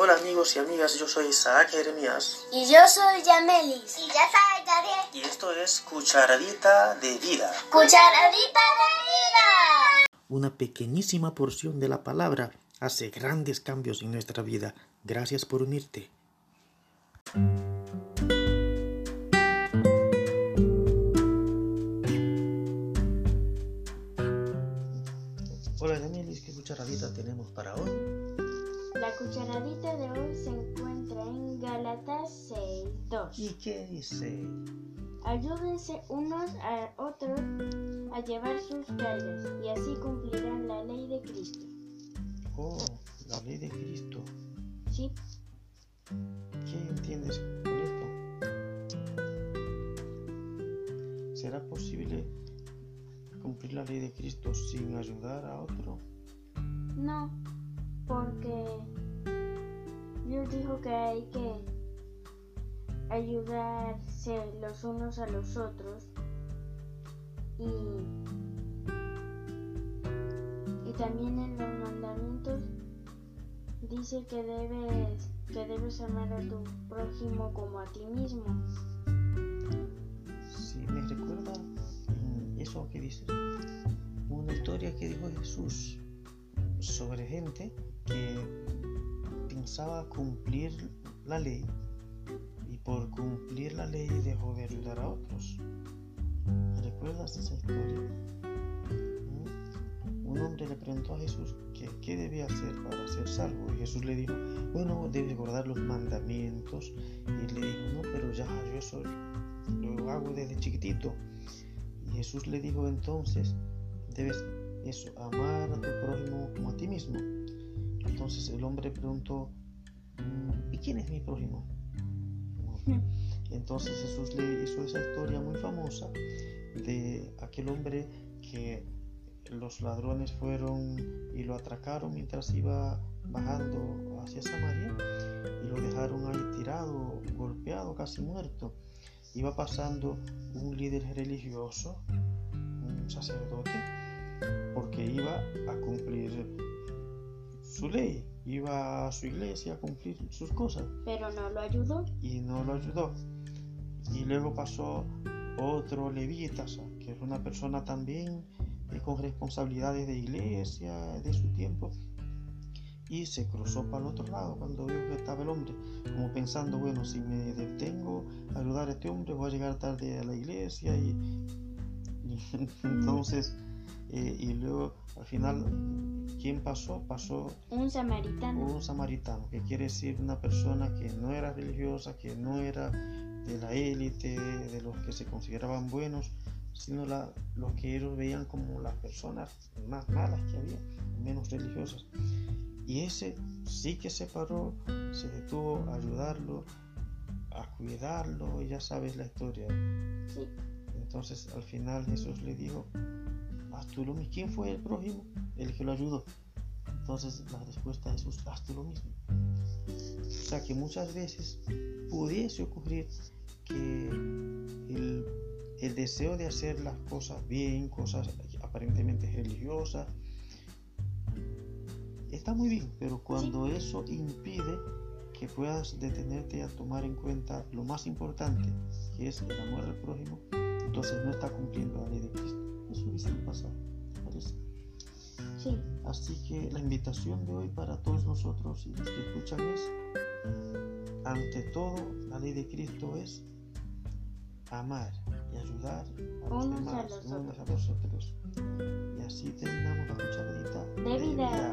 Hola amigos y amigas, yo soy Isaac Jeremías Y yo soy Yamelis. Y ya sabes, Gabriel. y esto es Cucharadita de Vida, Cucharadita de vida. una pequeñísima porción de la palabra hace grandes cambios en nuestra vida. Gracias por unirte. Hola Yamelis, ¿qué cucharadita tenemos para hoy? Cucharadita de hoy se encuentra en Gálatas 6.2. ¿Y qué dice? Ayúdense unos a otros a llevar sus cargas y así cumplirán la ley de Cristo. Oh, la ley de Cristo. ¿Sí? ¿Qué entiendes con esto? ¿Será posible cumplir la ley de Cristo sin ayudar a otro? No, porque Dios dijo que hay que ayudarse los unos a los otros y, y también en los mandamientos dice que debes que debes amar a tu prójimo como a ti mismo. Sí, me recuerda mm, eso que dices. Una historia que dijo Jesús sobre gente que pensaba cumplir la ley y por cumplir la ley dejó de ayudar a otros. ¿Recuerdas esa historia? Mm. Un hombre le preguntó a Jesús que qué debía hacer para ser salvo y Jesús le dijo, bueno, debes guardar los mandamientos y le dijo, no, pero ya yo soy, lo hago desde chiquitito. Y Jesús le dijo entonces, debes eso, amar a tu prójimo como a ti mismo. Entonces el hombre preguntó, "Mm, ¿y quién es mi prójimo? Entonces Jesús le hizo esa historia muy famosa de aquel hombre que los ladrones fueron y lo atracaron mientras iba bajando hacia Samaria y lo dejaron ahí tirado, golpeado, casi muerto. Iba pasando un líder religioso, un sacerdote, porque iba a cumplir su ley, iba a su iglesia a cumplir sus cosas Pero no lo ayudó. y no lo ayudó. Y luego pasó otro levita, que es una persona también eh, con responsabilidades de iglesia, de su tiempo, y se cruzó para el otro lado cuando vio que estaba el hombre, como pensando, bueno, si me detengo a ayudar a este hombre, voy a llegar tarde a la iglesia, y, y entonces, eh, y luego al final, ¿quién pasó? Pasó Un samaritano. un samaritano, que quiere decir una persona que no era religiosa, que no era de la élite, de los que se consideraban buenos, sino la, los que ellos veían como las personas más malas que había, menos religiosas. Y ese sí que se paró, se detuvo a ayudarlo, a cuidarlo, y ya sabes la historia. Sí. Entonces al final Jesús le dijo, mismo. ¿Quién fue el prójimo? El que lo ayudó. Entonces la respuesta de Jesús, haz tú lo mismo. O sea que muchas veces pudiese ocurrir que el, el deseo de hacer las cosas bien, cosas aparentemente religiosas, está muy bien, pero cuando eso impide que puedas detenerte a tomar en cuenta lo más importante, que es el amor al prójimo, entonces no está cumpliendo la ley de Cristo. Así que la invitación de hoy para todos nosotros y los que escuchan es, ante todo, la ley de Cristo es amar y ayudar a los Unos a demás, los unos a los otros. Y así terminamos la cucharadita De vida.